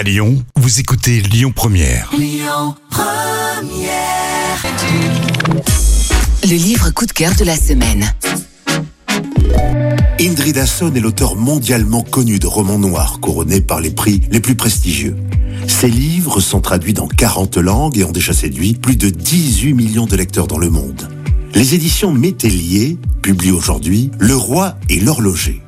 À Lyon, vous écoutez Lyon Première. Le livre coup de cœur de la semaine. Indrid Hasson est l'auteur mondialement connu de romans noirs couronnés par les prix les plus prestigieux. Ses livres sont traduits dans 40 langues et ont déjà séduit plus de 18 millions de lecteurs dans le monde. Les éditions Métellier publient aujourd'hui Le Roi et l'Horloger.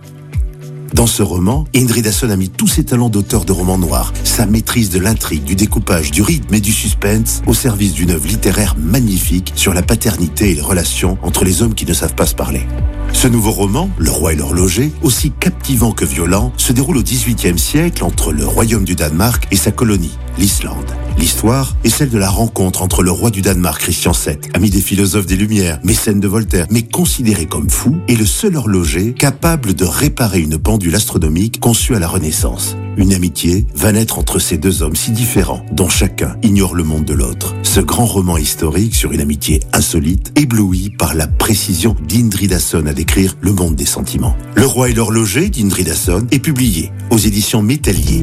Dans ce roman, Indrid Hasson a mis tous ses talents d'auteur de romans noirs, sa maîtrise de l'intrigue, du découpage, du rythme et du suspense au service d'une œuvre littéraire magnifique sur la paternité et les relations entre les hommes qui ne savent pas se parler. Ce nouveau roman, Le Roi et l'Horloger, aussi captivant que violent, se déroule au XVIIIe siècle entre le royaume du Danemark et sa colonie, l'Islande. L'histoire est celle de la rencontre entre le roi du Danemark, Christian VII, ami des philosophes des Lumières, mécène de Voltaire, mais considéré comme fou, et le seul horloger capable de réparer une pendule astronomique conçue à la Renaissance. Une amitié va naître entre ces deux hommes si différents, dont chacun ignore le monde de l'autre. Ce grand roman historique sur une amitié insolite, ébloui par la précision d'Indrid Hasson à décrire le monde des sentiments. Le roi et l'horloger d'Indrid Hasson est publié aux éditions Métallier.